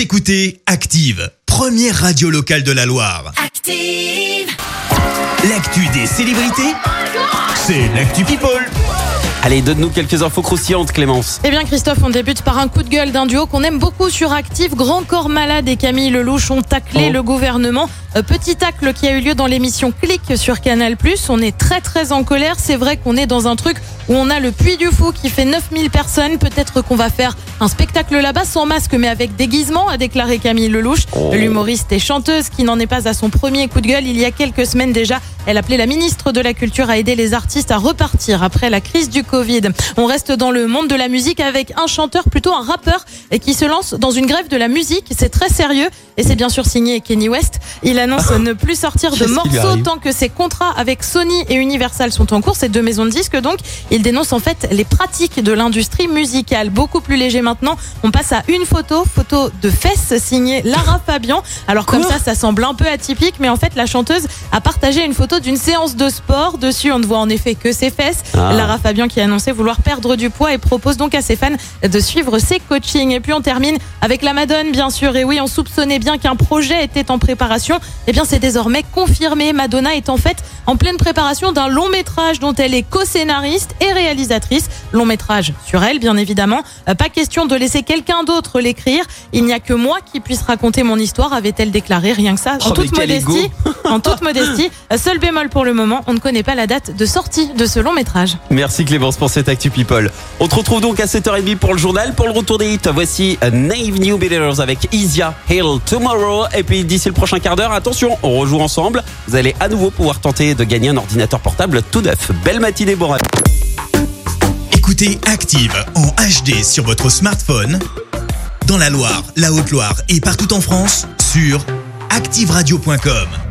Vous écoutez Active, première radio locale de la Loire. Active. L'actu des célébrités, c'est l'actu People. Allez, donne-nous quelques infos croustillantes, Clémence. Eh bien Christophe, on débute par un coup de gueule d'un duo qu'on aime beaucoup sur Active. Grand Corps Malade et Camille Lelouch ont taclé Oh. le gouvernement. Euh, Petit tacle qui a eu lieu dans l'émission Click sur Canal+. On est très très en colère. C'est vrai qu'on est dans un truc où on a le Puy du Fou qui fait 9000 personnes. Peut-être qu'on va faire un spectacle là-bas sans masque mais avec déguisement, a déclaré Camille Lelouch. Oh. L'humoriste et chanteuse qui n'en est pas à son premier coup de gueule il y a quelques semaines déjà. Elle appelait la ministre de la Culture à aider les artistes à repartir après la crise du Covid. On reste dans le monde de la musique avec un chanteur, plutôt un rappeur, et qui se lance dans une grève de la musique. C'est très sérieux et c'est bien sûr signé Kenny West. Il annonce ne plus sortir de morceaux tant que ses contrats avec Sony et Universal sont en cours. Ces deux maisons de disques donc. Il dénonce en fait les pratiques de l'industrie musicale. Beaucoup plus léger maintenant. On passe à une photo, photo de fesses signée Lara Fabian. Alors comme ça, ça semble un peu atypique, mais en fait la chanteuse a partagé une photo d'une séance de sport. Dessus, on ne voit en effet que ses fesses. Ah. Lara Fabian qui a annoncé vouloir perdre du poids et propose donc à ses fans de suivre ses coachings. Et puis on termine avec la Madone, bien sûr. Et oui, on soupçonnait bien qu'un projet était en préparation. Eh bien, c'est désormais confirmé. Madonna est en fait en pleine préparation d'un long métrage dont elle est co-scénariste et réalisatrice. Long métrage sur elle, bien évidemment. Euh, Pas question de laisser quelqu'un d'autre l'écrire. Il n'y a que moi qui puisse raconter mon histoire, avait-elle déclaré. Rien que ça, en Oh, toute modestie. en toute modestie. Seul bémol pour le moment, on ne connaît pas la date de sortie de ce long métrage. Merci Clémence pour cette Actu People. On te retrouve donc à 7h30 pour le journal. Pour le retour des hits, voici Naive New Beginners avec Isia Hail Tomorrow. Et puis d'ici le prochain quart d'heure, attention, on rejoue ensemble. Vous allez à nouveau pouvoir tenter de gagner un ordinateur portable tout neuf. Belle matinée, bon. Écoutez Active en HD sur votre smartphone, dans la Loire, la Haute-Loire et partout en France, sur activeradio.com.